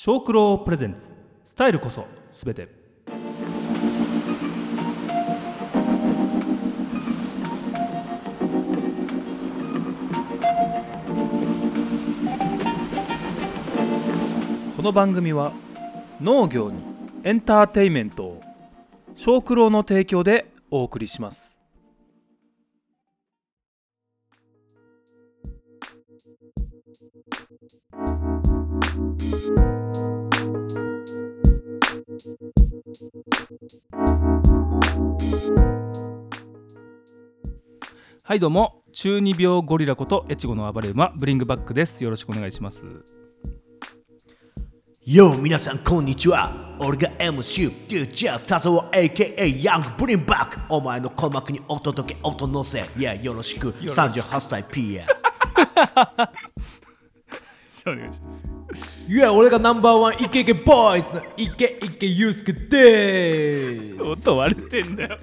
小九郎プレゼンツ。スタイルこそすべて。この番組は農業にエンターテイメントを小九郎の提供でお送りします。はいどうも。中二病ゴリラこと越後の暴れ馬ブリングバックです。よろしくお願いします。Yo 皆さんこんにちは。俺が MC DJ 田沢 AKA ヤングブリンバックお前の鼓膜にお届け音のせ。Yeah よろしく。ろしく。38歳 P やお願いします。いや、俺がナンバーワンイケイケボーイズのイケイケユースケでーす。音割れてんだよ。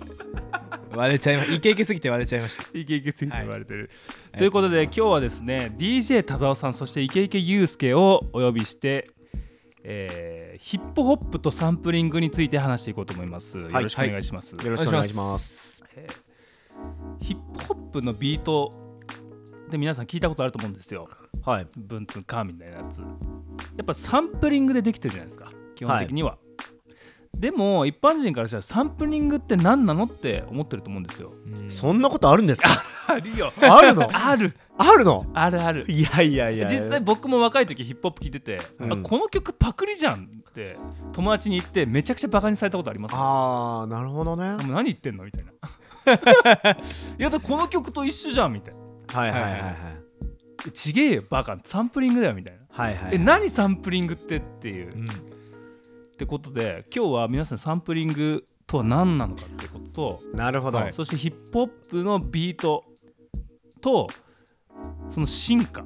割れちゃいまイケイケすぎて割れちゃいました。イケイケすぎてはい言われてる、ということで今日はですね DJ 田沢さんそしてイケイケユうスケをお呼びして、えーヒップホップとサンプリングについて話していこうと思います、よろしくお願いします、よろしくお願いします。ヒップホップのビートで皆さん聞いたことあると思うんですよ。はい。ブンツンカーみたいなやつ。やっぱサンプリングでできてるじゃないですか。基本的には、でも一般人からしたらサンプリングって何なのって思ってると思うんですよ。そんなことあるんですか？あるよ。あるの？ある。あるの？あるある。いやいやいや実際僕も若い時ヒップホップ聞いてて、うん。あこの曲パクリじゃんって友達に言ってめちゃくちゃバカにされたことあります。よああなるほどね。あもう何言ってんの？みたいな。いやだこの曲と一緒じゃんみたいなはいはいはいはい。えちげえよバカサンプリングだよみたいな、はいはいえ何サンプリングってっていう、うん。ってことで今日は皆さんサンプリングとは何なのかっていうこと。と、なるほど。そしてヒップホップのビートとその進化、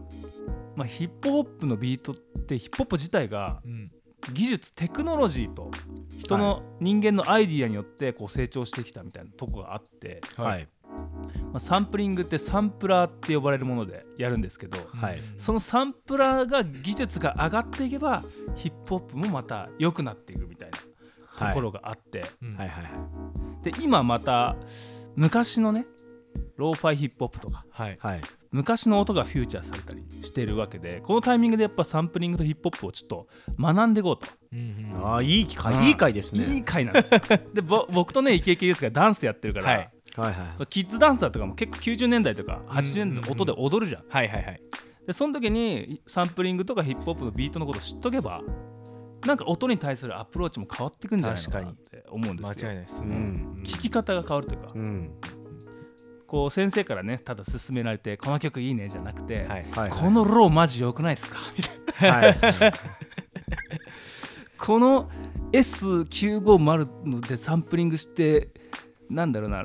まあ、ヒップホップのビートってヒップホップ自体がうん。技術テクノロジーと人の人間のアイディアによってこう成長してきたみたいなとこがあって、はいまあ、サンプリングってサンプラーって呼ばれるものでやるんですけどはい。そのサンプラーが技術が上がっていけばヒップホップもまた良くなっていくみたいなところがあって、で今また昔のねローファイヒップホップとかはい。はい。昔の音がフューチャーされたりしてるわけでこのタイミングでやっぱサンプリングとヒップホップをちょっと学んでいこうと。うんうんああいい機うん。会いい回ですね。いい回なんです。でぼ僕とねイケイケユースがダンスやってるから、はいはいはいそうキッズダンサーとかも結構90年代とか80年代の音で踊るじゃん,、はいはいはい。でその時にサンプリングとかヒップホップのビートのことを知っとけばなんか音に対するアプローチも変わってくんじゃないのかなって思うんですよ。間違いないです。うん。聞き方が変わるというか、うん。こう先生からねただ勧められてこの曲いいねじゃなくて、はい。はいこのローマジ良くないですか？みたいな。はい。この S950 のでサンプリングしてなんだろうな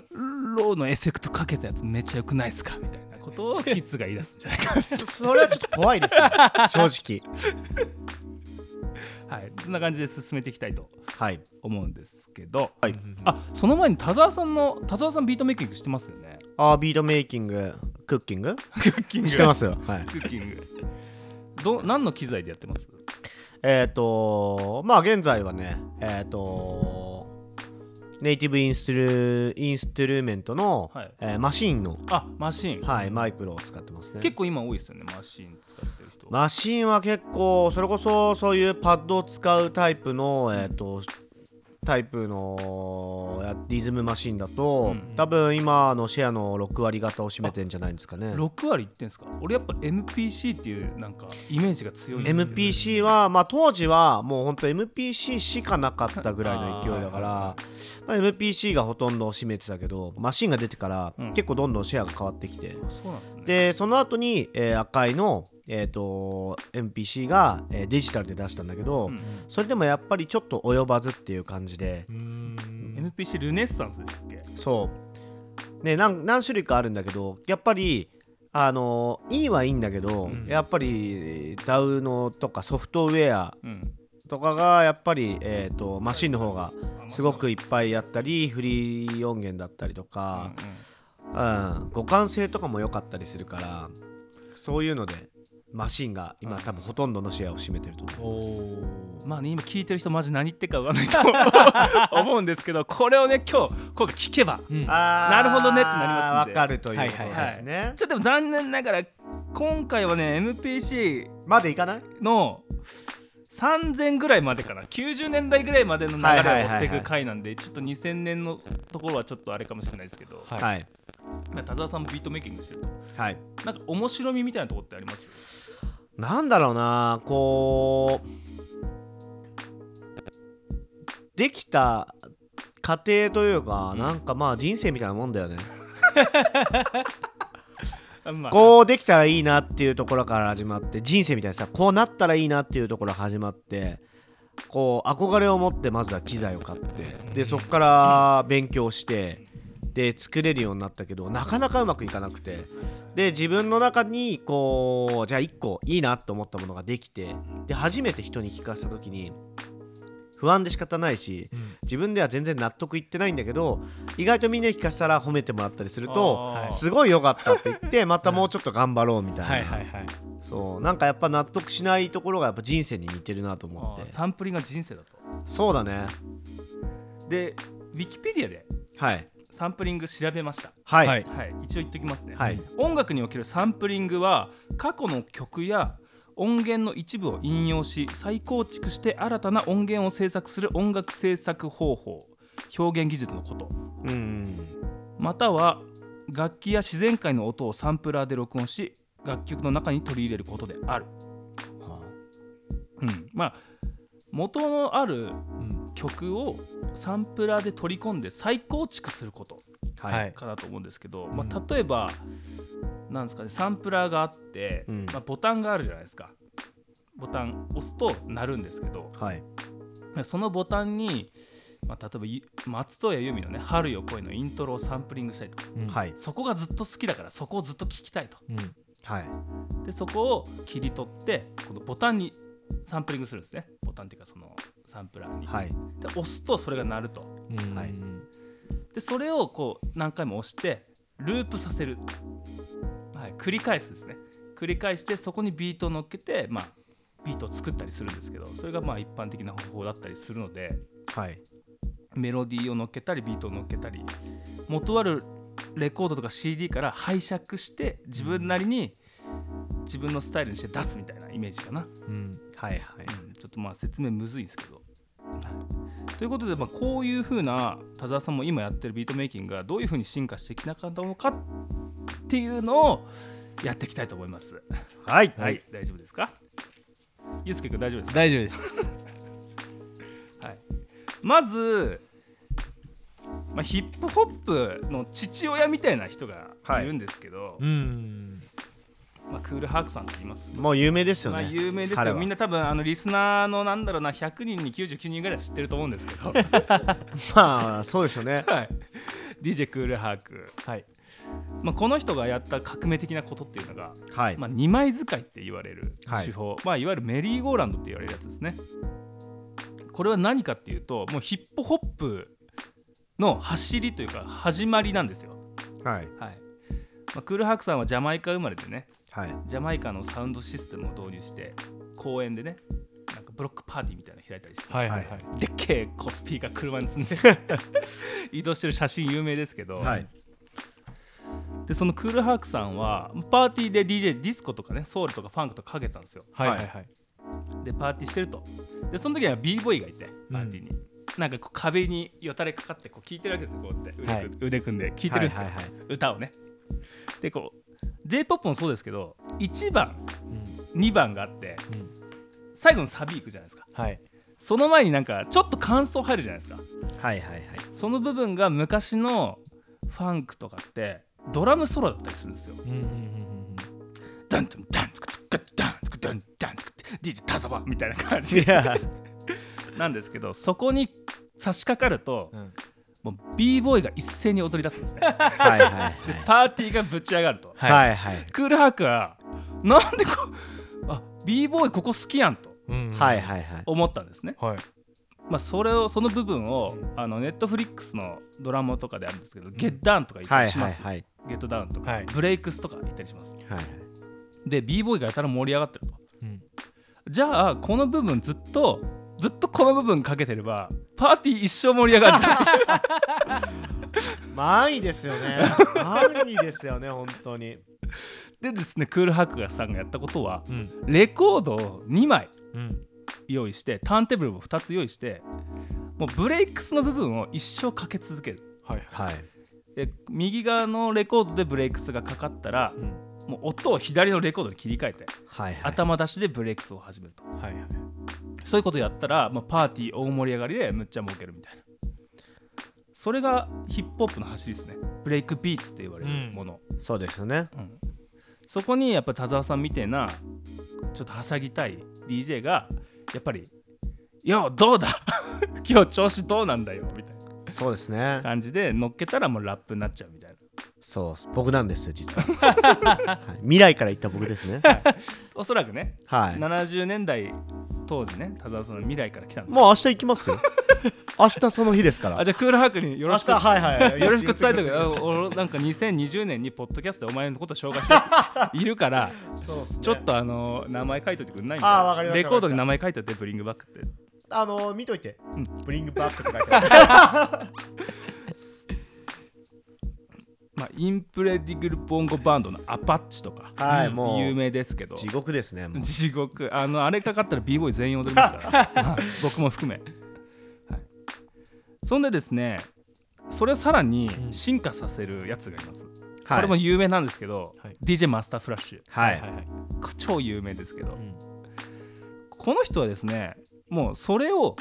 ローのエフェクトかけたやつめっちゃ良くないですかみたいなことをキッズが言い出すんじゃないかそそれはちょっと怖いですね正直。はい。そんな感じで進めていきたいとはい。思うんですけど、はい。うんあその前に田沢さんの田沢さんビートメイキングしてますよね。あービートメイキングクッキング？クッキング。してますよ。はい。クッキング。ど何の機材でやってます？えっ、とまあ現在はねえっ、とネイティブインストゥルインストゥルメントの、はい。えーマシンの、あマシン、はい、マイクロを使ってますね。結構今多いですよねマシン使ってる人、マシンは結構それこそそういうパッドを使うタイプのえっ、とタイプのやリズムマシンだと、うん。多分今のシェアの6割方を占めてんじゃないんですかね。6割いってんすか？俺やっぱ MPC っていうなんかイメージが強い。ん。ですけど MPC は、まあ、当時はもう本当 MPC しかなかったぐらいの勢いだからあまあ、MPC がほとんど占めてたけどマシンが出てから、うん結構どんどんシェアが変わってきて。そうなんですね。でその後に、えー赤いの、えー、と MPC が、えーデジタルで出したんだけど、うんそれでもやっぱりちょっと及ばずっていう感じで。うん。MPC ルネッサンスでしたっけ？そう。ね何何種類かあるんだけどやっぱりあのいいはいいんだけど、うん。やっぱり DAW とかソフトウェアうん。とかがやっぱり、えー、とマシンの方がすごくいっぱいあったりフリー音源だったりとか、うん。互換性とかも良かったりするからそういうのでマシンが今多分ほとんどのシェアを占めてると思うおおまあね今聞いてる人マジ何言ってるか分かんないと思う。んですけどこれをね今日今回聞けばうん。なるほどねってなりますんで。わかるということはいはいですねちょっとでも残念ながら今回はね MPC までいかない？の3000ぐらいまでかな。90年代ぐらいまでの流れを追っていく回なんでちょっと2000年のところはちょっとあれかもしれないですけど、はい。田沢さんもビートメイキングしてると。はい。なんか面白みみたいなところってあります？なんだろうなこうできた過程というか、なんかまあ人生みたいなもんだよね。あ まあ。こうできたらいいなっていうところから始まって人生みたいなさこうなったらいいなっていうところ始まってこう憧れを持ってまずは機材を買ってでそこから勉強してで作れるようになったけどなかなかうまくいかなくて。で自分の中にこうじゃあ1個いいなと思ったものができてで初めて人に聞かせた時に不安で仕方ないしうん。自分では全然納得いってないんだけど意外とみんなに聞かせたら褒めてもらったりするとすごい良かったって言って またもうちょっと頑張ろうみたいな、はい。はい。はい。そうなんかやっぱ納得しないところがやっぱ人生に似てるなと思って。サンプリングが人生だと。そうだね。でウィキペディアではいサンプリング調べました。はい。はい。はい。一応言っときますね、はい。音楽におけるサンプリングは過去の曲や音源の一部を引用し再構築して新たな音源を制作する音楽制作方法表現技術のこと。うんまたは楽器や自然界の音をサンプラーで録音し楽曲の中に取り入れることである、はうん、まあ元のあるうん曲をサンプラーで取り込んで再構築することあはい。かなと思うんですけど、うん。まあ、例えばなんですかねサンプラーがあって、うん。まあ、ボタンがあるじゃないですか。ボタン押すと鳴るんですけどはい。そのボタンに、まあ、例えばゆ松任谷由実のね「春よ恋」のイントロをサンプリングしたりとか。うん。はい。そこがずっと好きだからそこをずっと聴きたいと。うん。はい。でそこを切り取ってこのボタンにサンプリングするんですね。ボタンっていうかそのサンプラーに、はい。で押すとそれが鳴ると。うん。はい。でそれをこう何回も押してループさせる、はい、繰り返すですね。繰り返してそこにビートを乗っけて、まあ、ビートを作ったりするんですけどそれがまあ一般的な方法だったりするのではい。メロディーを乗っけたりビートを乗っけたり元あるレコードとか CD から拝借して自分なりに自分のスタイルにして出すみたいなイメージかな、うん。はいはい。うん。ちょっとまあ説明むずいんですけど。はいということで、まあ、こういうふうな田沢さんも今やってるビートメイキングがどういうふうに進化してきなかったのかっていうのをやっていきたいと思います。はい。はい、大丈夫ですか？ゆうすけくん大丈夫です。か、大丈夫です。はい、まず、まあ、ヒップホップの父親みたいな人がいるんですけど、うん。まあ、クールハークさんって言いますもう有名ですよまあ、ね有名ですよ。みんな多分あのリスナーのなんだろうな100人に99人ぐらい知ってると思うんですけど。まあそうですよね。はい、DJ クールハーク、はい。まあ、この人がやった革命的なことっていうのが、はい。まあ、2枚使いって言われるはい。手法、いまあ、いわゆるメリーゴーランドって言われるやつですね。これは何かっていうともうヒップホップの走りというか始まりなんですよ、はい。はい。まあ、クールハークさんはジャマイカ生まれでねはい。ジャマイカのサウンドシステムを導入して公園でねなんかブロックパーティーみたいなの開いたりして、はいはいはい。でっけえコスピーが車に積んで 移動してる写真有名ですけど、はい。でそのクールハークさんはパーティーで DJ ディスコとかねソウルとかファンクとかかけたんですよ。はいはいはい。でパーティーしてると。でその時には b ボーイがいてパーティーに、なんかこう壁によたれかかってこう聴いてるわけですよこうやって。腕,、はい。腕組んで聴いてるんですよ、はいはいはい。歌をね。でこう j p o p もそうですけど1番うん。2番があってうん。最後のサビいくじゃないですか。はい。その前になんかちょっと感想入るじゃないですか。はいはいはい。その部分が昔のファンクとかってドラムソロだったりするんですよ。うんうんうんダンダンダンダンダンダンツク DJ 田沢みたいな感じ。なんですけどそこに差し掛かるとうんもう b ボーイが一斉に踊り出すんですね。はいはいはい。でパーティーがぶち上がると。はい。はいはい。クールハークはなんでこうあ b ボーイここ好きやんとうん。うんはいはいはい。思ったんですね。はい。まあそれをその部分をうんあのネットフリックスのドラマとかであるんですけど、ゲッダウンとか言ったはいりします、はいはいゲットダウンとか、はい。ブレイクスとか言ったりします。はいで b ボーイがやたら盛り上がってると。うん。じゃあこの部分ずっとずっとこの部分かけてればパーティー一生盛り上がる。まあいいですよね。まあいいですよね本当に。でですねクールハックがさんがやったことはうん。レコードを2枚うん。用意してターンテーブルを2つ用意してもうブレイクスの部分を一生かけ続ける。はいはい。で右側のレコードでブレイクスがかかったらうんもう音を左のレコードに切り替えてはいはい。頭出しでブレイクスを始めると。はいはい。そういうことやったら、まあ、パーティー大盛り上がりでむっちゃ儲けるみたいな。それがヒップホップの走りですね。ブレイクビーツって言われるもの、そうですよね。うん。そこにやっぱ田沢さんみたいなちょっとはしゃぎたい DJ がやっぱり「よどうだ？今日調子どうなんだよ」みたいな。そうですね。感じで乗っけたらもうラップになっちゃうみたいなそう僕なんですよ実は、はい。未来から言った僕ですね。おそらくね、はい。70年代当時ね田沢さんの未来から来たんですもう明日行きますよ。明日その日ですから。あじゃあクールハークによろしく。明日はいはい。よろしく伝えてくれあ俺なんか2020年にポッドキャストでお前のこと紹介して いるからそうっすね。ちょっとあの名前書いといてくんないみたいあーわかりましたレコードに名前書いといてブリングバックって。あの見といて、うん。ブリングバックって書いてある まあインプレディグルボンゴバンドのアパッチとかうんはいもう有名ですけど。地獄ですね地獄。あのあれかかったら b ボーイ全員踊りますから。は い 僕も含め、はい、そんでですねそれをさらにうん。進化させるやつがいます、はい。これも有名なんですけど、はい。DJ マスターフラッシュ。はいはいはい。超有名ですけど、うん。この人はですねもうそれを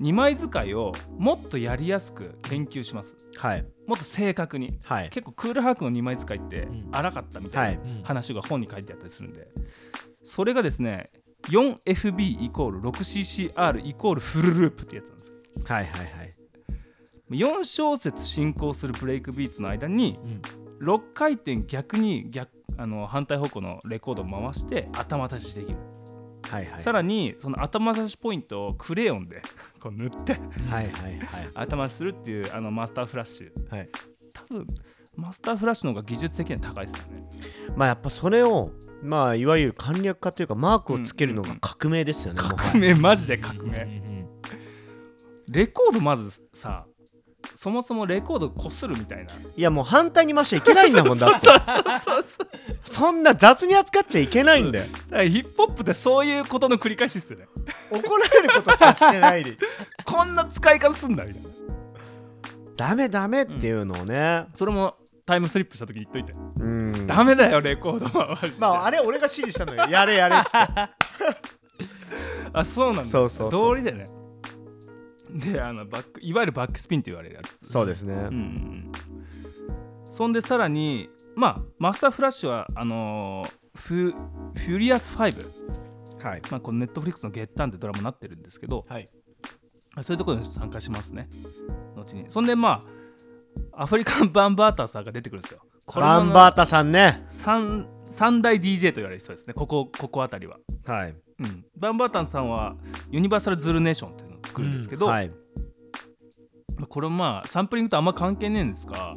2枚使いをもっとやりやすく研究します。はい。もっと正確に。はい。結構クールハークの2枚使いってうん。荒かったみたいなうん。話が本に書いてあったりするんで。それがですね 4FB イコール 6CCR イコールフルループってやつなんです。よはいはいはい。4小節進行するブレイクビーツの間にうん。6回転逆に逆あの反対方向のレコードを回して頭出しできる、はいはい。さらにその頭出しポイントをクレヨンで こう塗ってはいはいはい。頭するっていうあのマスターフラッシュ。はい。多分マスターフラッシュの方が技術的には高いですよね。まあやっぱそれをまあいわゆる簡略化というかマークをつけるのが革命ですよね、もはや。革命マジで革命。うんうん。レコードまずさそもそもレコードこするみたいな。いやもう反対に回しちゃいけないんだもんだって。そうそうそうそんな雑に扱っちゃいけないんだよ。だからヒップホップってそういうことの繰り返しですよね。怒られることしかしてないで。こんな使い方すんだみたいな。ダメダメっていうのをね。それもタイムスリップした時に言っといて、うん。ダメだよレコードは。まああれ俺が指示したのよ。やれやれっつって。あそうなんだ。そうそうそう。道理でねであのバックいわゆるバックスピンって言われるやつ。そうですね、うんそんでさらにまあマスターフラッシュはあのーフフュリアス5、はい。まあ、このネットフリックスの「月刊」ってドラマになってるんですけど、はい。そういうところに参加しますね。後に。そんでまあアフリカンバンバーターさんが出てくるんですよ。これもバンバータさんね。三三大 DJ と言われる人ですね。ここここあたりは、はい。うん、バンバータンさんはユニバーサルズルネーションって作るんですけど、はい。まあこれもまあサンプリングとあんま関係ねえんですが、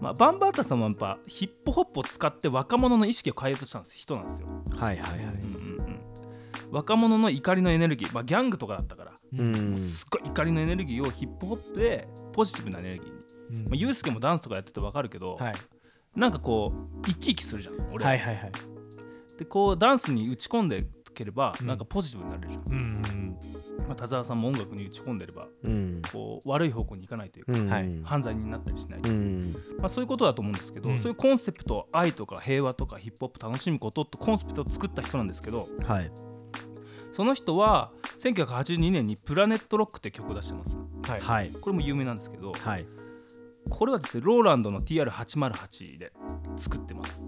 まあ、バンバータンさんはやっぱヒップホップを使って若者の意識を変えようとしたんです人なんですよ、はいはいはい。うんうんうん。若者の怒りのエネルギー、まあ、ギャングとかだったから、うん。すっごい怒りのエネルギーをヒップホップでポジティブなエネルギーに、うん。まあ、ユースケもダンスとかやってて分かるけど、はい。なんかこう生き生きするじゃん俺らはいはいはい。でこうダンスに打ち込んでければ、うん。なんかポジティブになれるじゃん、うんうんまあ、田沢さんも音楽に打ち込んでればうん。こう悪い方向に行かないというか、うん。はい。犯罪になったりしない、う。ん。まあ、そういうことだと思うんですけど、うん。そういうコンセプト愛とか平和とかヒップホップ楽しむことってコンセプトを作った人なんですけどはい。その人は1982年に「プラネットロック」って曲を出してます。はい。はい。これも有名なんですけどはい。これはですねローランドの TR808 で作ってます。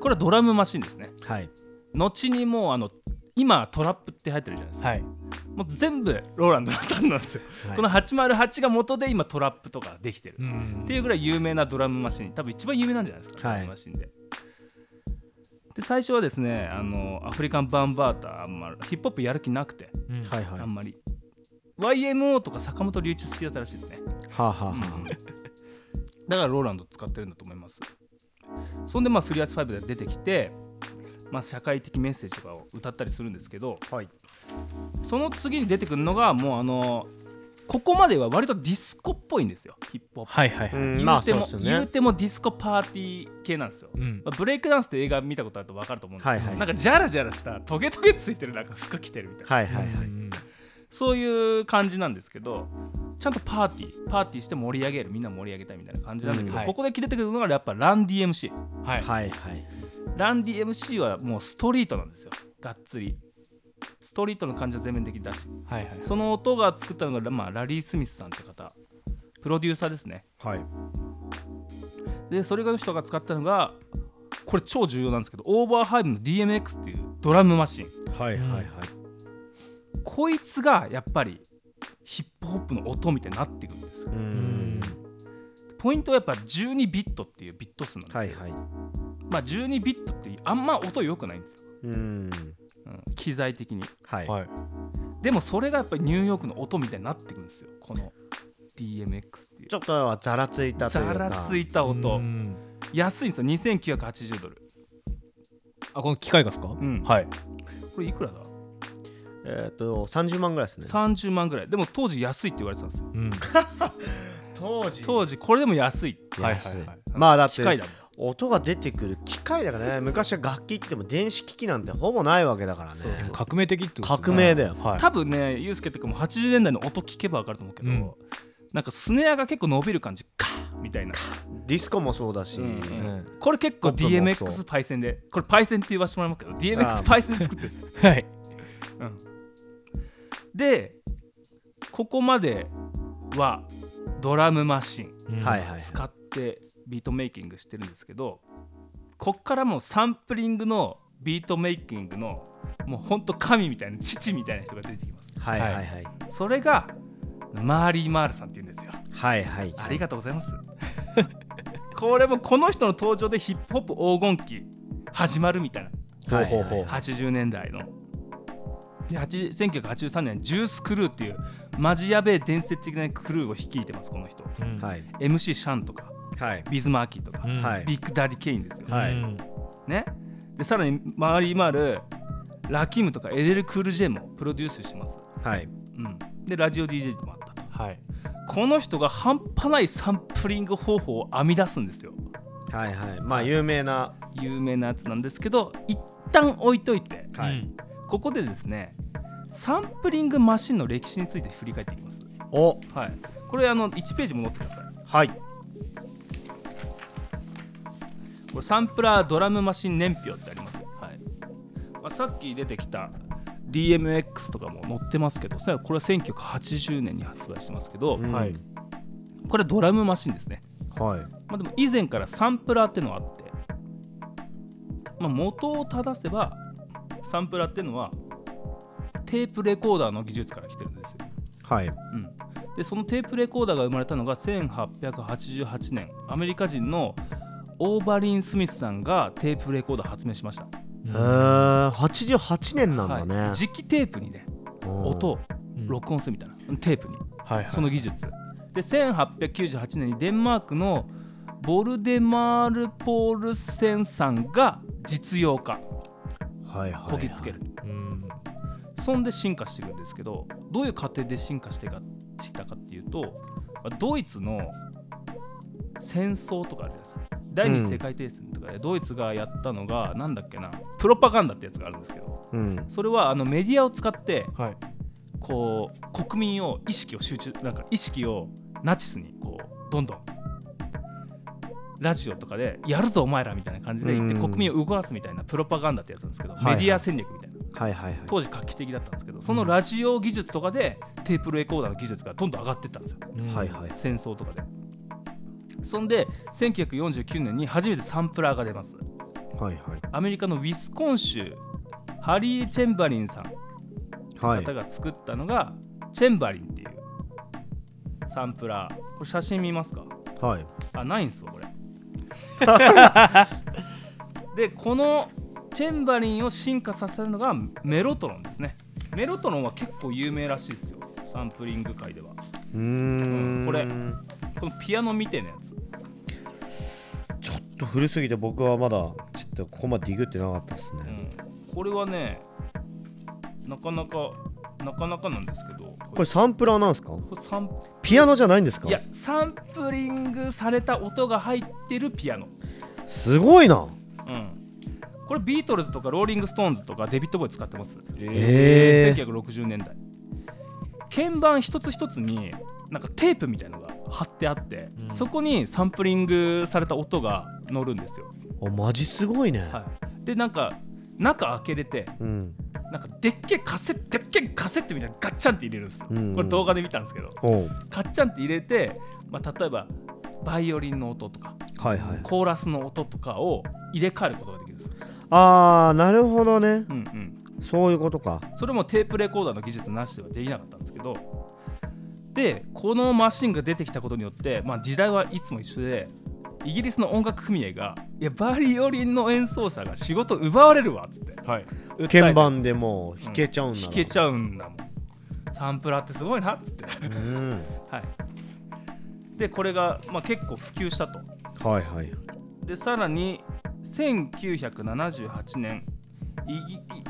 これはドラムマシンですね。はい。後にもうあの今トラップって入ってるじゃないですか。はい。もう全部ローランドさんなんですよ、はい。この808が元で今トラップとかできてる、ん。っていうぐらい有名なドラムマシン。多分一番有名なんじゃないですか、はい。ドラムマシンで。で最初はですねあのアフリカンバンバーターあんまヒップホップやる気なくて、うん。はいはい。あんまり。YMO とか坂本龍一好きだったらしいですね、はあはあはうん。だからローランド使ってるんだと思います。そんでまあフューリアス5で出てきてまあ、社会的メッセージとかを歌ったりするんですけどはい。その次に出てくるのがもうあのここまでは割とディスコっぽいんですよ。ヒップホップ、はいはいはい。うんまあ言うても、そうですよね。言うてもディスコパーティー系なんですよ、うん。まあブレイクダンスって映画見たことあると分かると思うんですけど、はいはいなんかジャラジャラしたトゲトゲついてるなんか服着てるみたいな。はいはいはい。うんそういう感じなんですけどちゃんとパーティーパーティーして盛り上げるみんな盛り上げたいみたいな感じなんだけど、うんはい。ここで出てくるのがやっぱラン DMC はい。はいはい。ラン DMC はもうストリートなんですよ。がっつり。ストリートの感じは全面的に出しはいはい。その音が作ったのが、まあ、ラリー・スミスさんって方。プロデューサーですね。はい。でそれが人が使ったのがこれ超重要なんですけどオーバーハイブの DMX っていうドラムマシン。はいはいはいこいつがやっぱりヒップホップの音みたいになってくるんですよ。ポイントはやっぱ12ビットっていうビット数なんですよ、はいはい。まあ12ビットってあんま音良くないんですよ、うん。うん、機材的に。はい。はい。でもそれがやっぱりニューヨークの音みたいになってくるんですよ。この DMX っていう。ちょっとはざらついたというざからついた音。うん。安いんですよ。2980ドル。あこの機械がですか？うん。はい。これいくらだ？えっと30万ぐらいですね。30万ぐらい。でも当時安いって言われてたんですよ。うん。当時？当時これでも安い。はい。安いはいはい。まあだって機械だもん。音が出てくる機械だからね。昔は楽器って言っても電子機器なんてほぼないわけだからね。そうそう革命的ってことね。革命だよ。はい。多分ねユースケとかも80年代の音聞けば分かると思うけど、うん。なんかスネアが結構伸びる感じカーみたいな、ディスコもそうだし、うんうん。うん。これ結構 DMX パイセンでこれパイセンって言わせてもらいますけど DMX パイセンで作ってる。はいでここまではドラムマシン使ってビートメイキングしてるんですけどこっからもうサンプリングのビートメイキングのもうほんと神みたいな父みたいな人が出てきます。はいはいはい。それがマーリー・マールさんって言うんですよ。はいはいありがとうございます。これもこの人の登場でヒップホップ黄金期始まるみたいな。はいはいはい。80年代の。で8 1983年ジュースクルーっていうマジやべえ伝説的なクルーを率いてますこの人。うん。はい。MC シャンとかはい。ビズ・マーキーとか、うん。はい。ビッグ・ダディ・ケインですよ、はい。うんね。でさらに周り回るラキムとか LL クール J もプロデュースしてます、はい。うん、でラジオ DJ でもあったと。はい。この人が半端ないサンプリング方法を編み出すんですよ。はいはい。まあ有名な。有名なやつなんですけど一旦置いといてはい。うんここでですねサンプリングマシンの歴史について振り返っていきます。お。はい。これあの1ページ戻ってください。はい。これサンプラードラムマシン年表ってあります、はい。まあ、さっき出てきた DMX とかも載ってますけどさこれは1980年に発売してますけど、うん。はい。これドラムマシンですね、はい。まあ、でも以前からサンプラーってのがあって、まあ、元を正せばサンプラーってのはテープレコーダーの技術から来てるんですよ。はい。うん、でそのテープレコーダーが生まれたのが1888年。アメリカ人のオーバリン・スミスさんがテープレコーダー発明しました、へー。88年なんだね、はい、磁気テープにね音をうん。録音するみたいな、テープに。はいはい。その技術。で1898年にデンマークのボルデマール・ポールセンさんが実用化こぎつける、うんそんで進化してるんですけどどういう過程で進化してかしたかっていうとドイツの戦争とかあるじゃないですか。第二次世界大戦とかでドイツがやったのが、なんだっけなプロパガンダってやつがあるんですけどうん。それはあのメディアを使ってはい。こう国民を意識を集中なんか意識をナチスにこうどんどんラジオとかでやるぞお前らみたいな感じで言ってうん国民を動かすみたいなプロパガンダってやつなんですけど、メディア戦略みたいな。はいはいはい。当時画期的だったんですけどそのラジオ技術とかでテープレコーダーの技術がどんどん上がっていったんですよ。うんはいはい。戦争とかで。そんで1949年に初めてサンプラーが出ます。はいはい。アメリカのウィスコン州ハリー・チェンバリンさん。はい。方が作ったのがチェンバリンっていうサンプラー。これ写真見ますか？はい。あないんすよ でこのチェンバリンを進化させるのがメロトロンですね。メロトロンは結構有名らしいですよ。サンプリング界では。うーん。これこのピアノみたいなやつ。ちょっと古すぎて僕はまだちでここまでディグってなかったですうね、ん、これはねなかなかなかなかなんですけどここれサンプラーなんですか？これサンピアノじゃないんですか？いやサンプリングされた音が入ってるピアノ、すごいな。うん、これビートルズとかローリング・ストーンズとかデビッド・ボウイ使ってます。へー。1960年代鍵盤一つ一つになんかテープみたいのが貼ってあって、うん。そこにサンプリングされた音が乗るんですよ、あマジすごいね、はい、でなんか中開けれてうん。なんかでっけえカセットでっけえカセットみたいなのガッチャンって入れるんですよ、うんこれ動画で見たんですけど。ガッチャンって入れて、まあ、例えばバイオリンの音とかはいはい。コーラスの音とかを入れ替えることができるんですよ、あーなるほどね。うんうん、そういうことか。それもテープレコーダーの技術なしではできなかったんですけど。でこのマシンが出てきたことによって、まあ、時代はいつも一緒でイギリスの音楽組合がいやバイオリンの演奏者が仕事奪われるわっつって。はい。鍵盤でもう弾けちゃうんだ弾けちゃうんだもん。サンプラーってすごいなっつって。ゃうん。はい。でこれが、まあ、結構普及したと。はいはい。でさらに1978年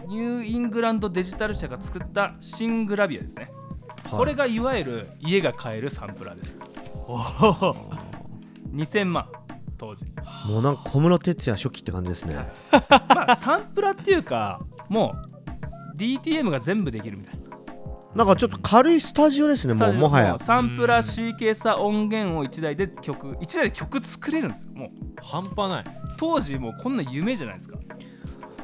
ニューイングランドデジタル社が作ったシングラビアですね、これがいわゆる家が買えるサンプラーです。2000 万当時。もうなんか小室哲哉初期って感じですね。まあサンプラーっていうかもう DTM が全部できるみたいな。なんかちょっと軽いスタジオですねもうもはや。サンプラー C ケーサー音源を1台で曲1台で曲作れるんですよもう。半端ない。当時もうこんな夢じゃないですか。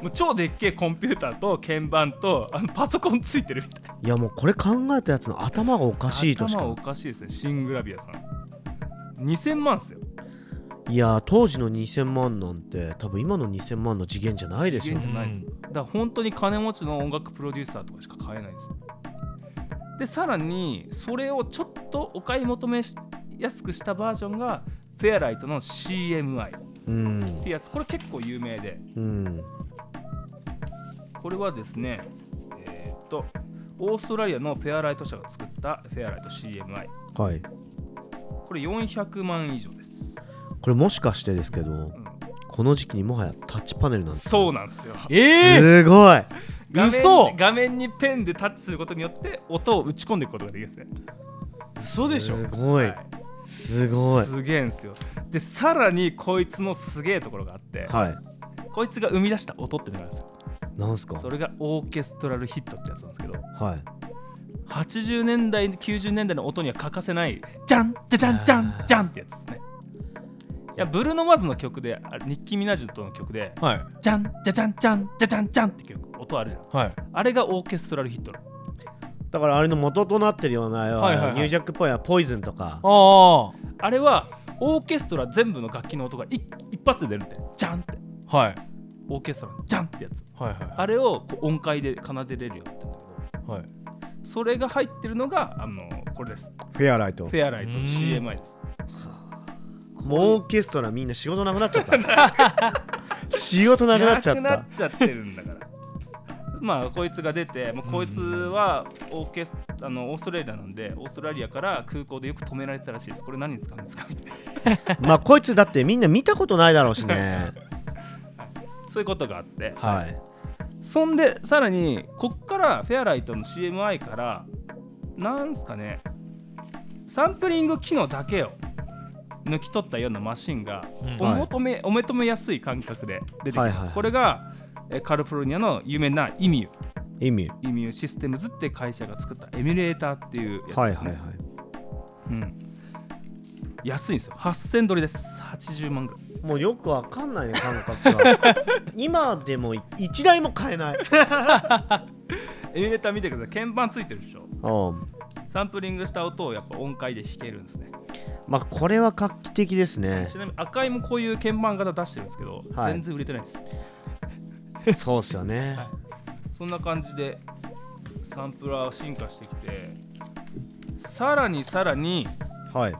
もう超でっけえコンピューターと鍵盤とあのパソコンついてるみたいな。いやもうこれ考えたやつの頭がおかしいとし頭おかかしいですね。シングラビアさん。2000万ですよいや当時の2000万なんて多分今の2000万の次元じゃないでしょ。次元じゃないです、だから本当に金持ちの音楽プロデューサーとかしか買えないんです。よでさらにそれをちょっとお買い求めしやすくしたバージョンがフェアライトの CMI っうんてやつ。これ結構有名で。うん。これはですねえーっとオーストラリアのフェアライト社が作ったフェアライト CMI はい。これ400万以上です、これもしかしてですけどうん。この時期にもはやタッチパネルなんですそうなんですよ。ええすごい。画面嘘！画面にペンでタッチすることによって音を打ち込んでいくことができるんですね。嘘でしょ？すごい。はい。すごい。すげえんですよ。でさらにこいつのすげえところがあって、はい。こいつが生み出した音っていうのがあるんですよ。なんすか？それがオーケストラルヒットってやつなんですけどはい。80年代90年代の音には欠かせないジャンジャジャンジャンジャンってやつですねいやブルーノ・マーズの曲であニッキー・ミナージュとの曲ではい。ジャンジャジャンジャンジャジャンジャンって曲音あるじゃん。はい。あれがオーケストラルヒットだからあれの元となってるような、はいはいはい。ニュージャックっぽいポイズンとか。あああれはオーケストラ全部の楽器の音が一一発で出るんでジャンって。はい。オーケストラのジャンってやつ。はいはいあれをこう音階で奏でれるよって。はい。それが入ってるのがあのこれです。フェアライト。フェアライトうん。CMI ですもうオーケストラみんな仕事なくなっちゃった。仕事なくなっちゃっなくなたっちゃってるんだから。まあこいつが出てもうこいつはオーケスあのオーストラリアなんでオーストラリアから空港でよく止められてたらしいです。これ何に使うんですかみたいな。まあこいつだってみんな見たことないだろうしね。そういうことがあって。はい。そんでさらにこっからフェアライトの CMI からなんすかねサンプリング機能だけを抜き取ったようなマシンがうん。お求め、お求めやすい感覚で出てきます、これがえカリフォルニアの有名なイミュ意味イミュシステムズって会社が作ったエミュレーターっていうやつです、ね。はいはいはい。うん、安いんですよ。8000ドルです。80万ぐらい。もうよくわかんないね感覚が。今でも1台も買えない。エミュレーター見てください。鍵盤ついてるでしょ。うん。サンプリングした音をやっぱ音階で弾けるんですねまあこれは画期的ですね。ちなみに赤いもこういう鍵盤型出してるんですけど、はい。全然売れてないです。そうっすよね。はい。そんな感じでサンプラー進化してきてさらにさらにはい。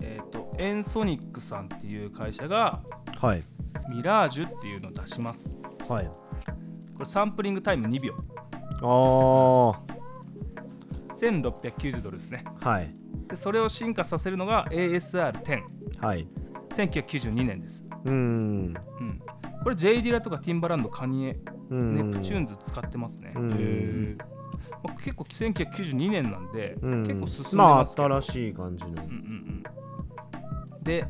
えっ、とエンソニックさんっていう会社がはい。ミラージュっていうのを出します。はい。これサンプリングタイム2秒。あ1690ドルですね。あはいでそれを進化させるのが ASR10 はい。1992年です、うーん。うん、これ J ディラとかティンバランドカニエうん。ネプチューンズ使ってますね、うん。へー。まあ、結構1992年なんで、うん。結構進んでまあますけど、新しい感じの。うんうんうん。で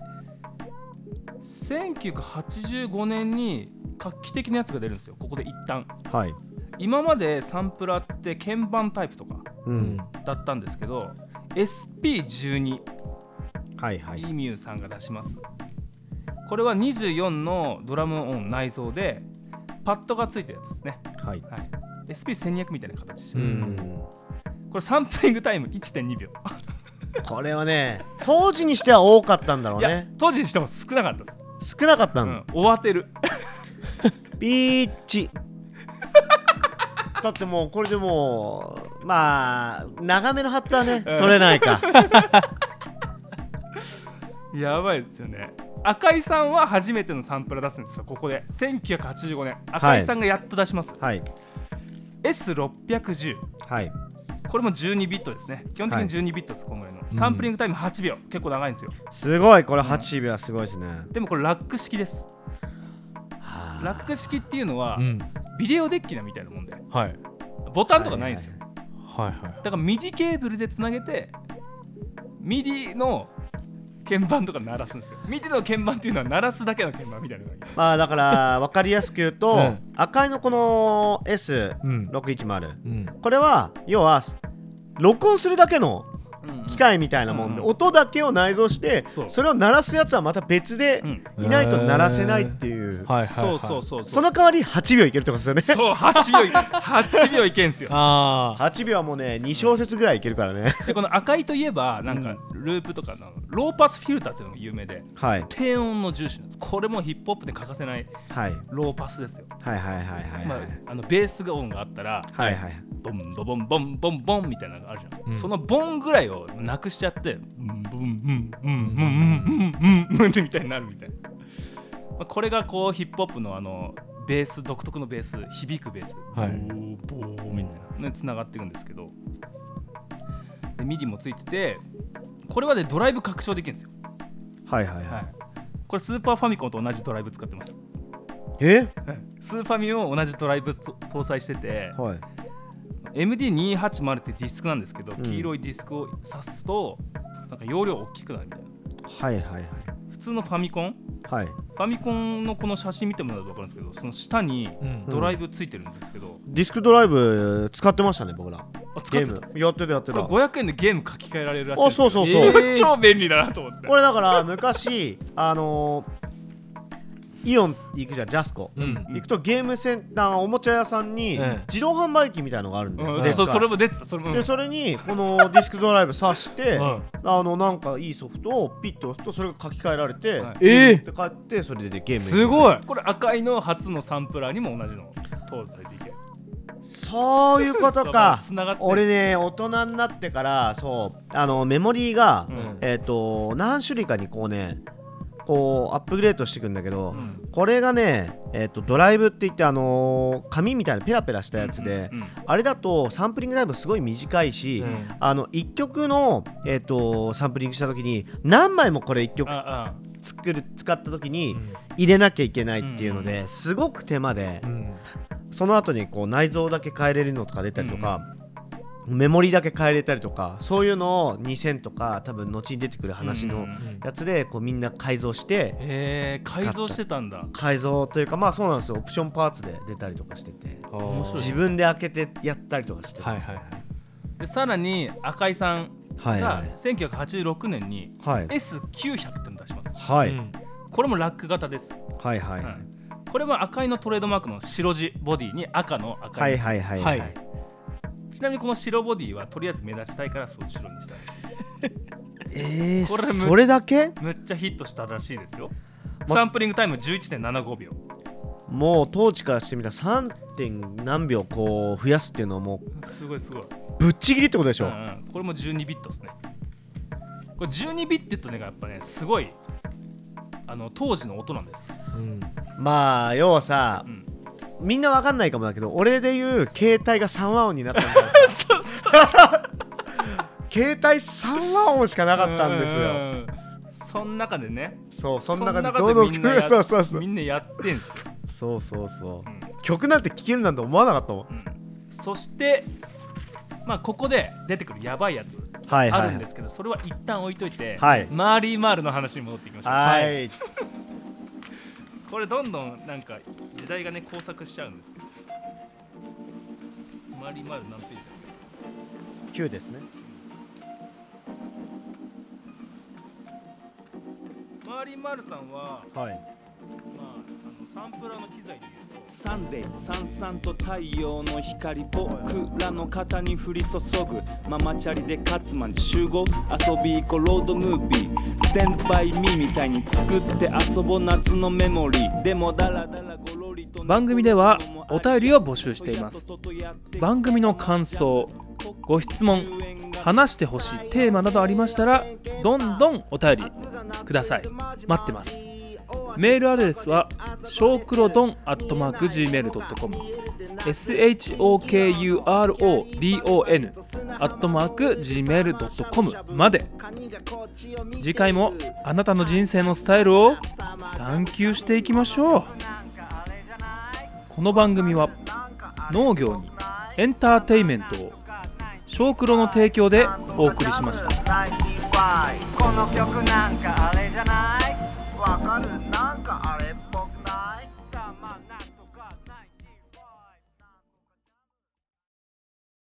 1985年に画期的なやつが出るんですよ。ここで一旦。はい。今までサンプラーって鍵盤タイプとかうん。だったんですけど SP12 はいはい。イミューさんが出します。これは24のドラム音内蔵でパッドがついてるやつですね、はい。はい、SP1200 みたいな形してうます、ん。これサンプリングタイム1.2秒。これはね当時にしては多かったんだろうね。当時にしても少なかったです、少なかったうんだ、ん、終わってる。ピーチだってもうこれでもうまあ長めのハットはねうん。取れないか。やばいですよね。赤井さんは初めてのサンプラー出すんですよここで。1985年。赤井さんがやっと出します、はい。S610 はい。これも12ビットですね。基本的に12ビットです、このぐらいの。うん。サンプリングタイム8秒。結構長いんですよ。すごいこれ8秒はすごいですね、でもこれラック式です。はあラック式っていうのは、うん。ビデオデッキなみたいなもんではい。ボタンとかないんですよ、はいはいだから MIDI ケーブルでつなげて MIDI の鍵盤とか鳴らすんですよ。MIDI の鍵盤っていうのは鳴らすだけの鍵盤みたいなまあだから 分かりやすく言うと、うん。赤いのこの S610、うん。これは要は録音するだけの機械みたいなもんで、うんうん。音だけを内蔵してそれを鳴らすやつはまた別でうん。いないと鳴らせないっていう、はいはいそうそうそうその代わり8秒いけるってことですよね。そう8秒い8 秒いけんすよ。あ8秒はもうね2小節ぐらいいけるからね。でこの赤いといえばなんかループとかのローパスフィルターっていうのが有名ではい。低音の重視なんです。これもヒップホップで欠かせないはい。ローパスですよ、はいはいはいはいまはい。あ、あのベースが音があったらはいはいボンボボンボンボンボンみたいなのがあるじゃん、うん。そのボンぐらいををなくしちゃってブンブンブンブンブンブンブンってみたいになるみたいな、これがこうヒップホップのあのベース独特のベース響くベース、はい、ボーボーみたいなつながっていくん。ですけどで MIDI もついててこれはでドライブ拡張できるん。ですよはいはいはい、はい、これスーパーファミコンと同じドライブ使ってますえスーファミを同じドライブ搭載してて、はい、MD280 ってディスクなんですけど、うん。黄色いディスクを挿すとなんか容量大きくなるみたいな。はいはいはい。普通のファミコン？はい。ファミコンのこの写真見てもらうと分かるんですけどその下にうん。ドライブついてるんですけど、ディスクドライブ使ってましたね僕ら。あ使ってた？ゲーム。やってたやってこれた500円でゲーム書き換えられるらしいあそうそうそう。えー超便利だなと思って。これだから昔あのーイオン行くじゃんジャスコうん。うん行くとゲームセンターおもちゃ屋さんにええ。自動販売機みたいのがあるんそれも出てた。それもでそれにこのディスクドライブ挿して、うん。あのなんかいいソフトをピッと押すとそれが書き換えられて、はい。ええ。で帰ってそれでゲームすごい。これ赤いの初のサンプラーにも同じの搭載できる。そういうことか。俺ね大人になってからそうあのメモリーが、うん。えっ、と何種類かにこうねこうアップグレードしていくんだけど、うん。これがね、えー、とドライブって言って、あのー紙みたいなペラペラしたやつで、うんうんあれだとサンプリングタイムすごい短いし、うん。あの1曲の、えー、とサンプリングした時に何枚もこれ1曲作る使った時に入れなきゃいけないっていうので、すごく手間で、うん。その後にこう内蔵だけ変えれるのとか出たりとか、メモリだけ変えれたりとかそういうのを2000とか多分後に出てくる話のやつでこうみんな改造してへえ改造してたんだ。改造というかまあそうなんですよ。オプションパーツで出たりとかしてて自分で開けてやったりとかしてはいはいはい。でさらに赤井さんがはいはい。1986年にはい。S900 っての出します。はい。うん。これもラック型です、はいはいはい。はいこれも赤いのトレードマークの白地ボディに赤の赤はいいはいはいはい。はいちなみにこの白ボディはとりあえず目立ちたいからそう白にしたらしいえこれそれだけ？むっちゃヒットしたらしいですよ。まサンプリングタイム11.75秒。もう当時からしてみたら 3. 点何秒こう増やすっていうのはもうすごいすごい、ぶっちぎりってことでしょ、うんうん。これも12ビットですね。これ12ビットってのがやっぱねすごいあの当時の音なんです。よ、うん。まあ要はさうんみんなわかんないかもだけど俺で言う携帯が3和音になったんだよ。携帯3和音しかなかったんですよ。うんその中でね。そうそん中でどのみんなやそうそうそう。みんなやってんすよ。そうそうそう、うん曲なんて聴けるなんて思わなかったもん。うん。そしてまあここで出てくるやばいやつはいはい。あるんですけど、それは一旦置いといて、はい。マーリー・マールの話に戻っていきましょう。はいこれどんどんなんか時代がね交錯しちゃうんですけど。マーリー・マール何ページだっ9ですね。けマーリー・マールさんは、はい。まあ、あのサンプラーの機材でサンデーさんさんと太陽の光僕らの肩に降り注ぐ。ママチャリで勝間に集合。遊び行こうロードムービー。スタンドバイミーみたいに作って遊ぼう夏のメモリー。でもダラダラゴロリと番組ではお便りを募集しています。番組の感想ご質問話してほしいテーマなどありましたらどんどんお便りください。待ってますメールアドレスはショークロドンアットマーク Gmail.com SHOKURODON アットマーク Gmail.com まで。次回もあなたの人生のスタイルを探求していきましょう。この番組は農業にエンターテイメントを小黒の提供でお送りしました。この曲なんかあれじゃない？わかる？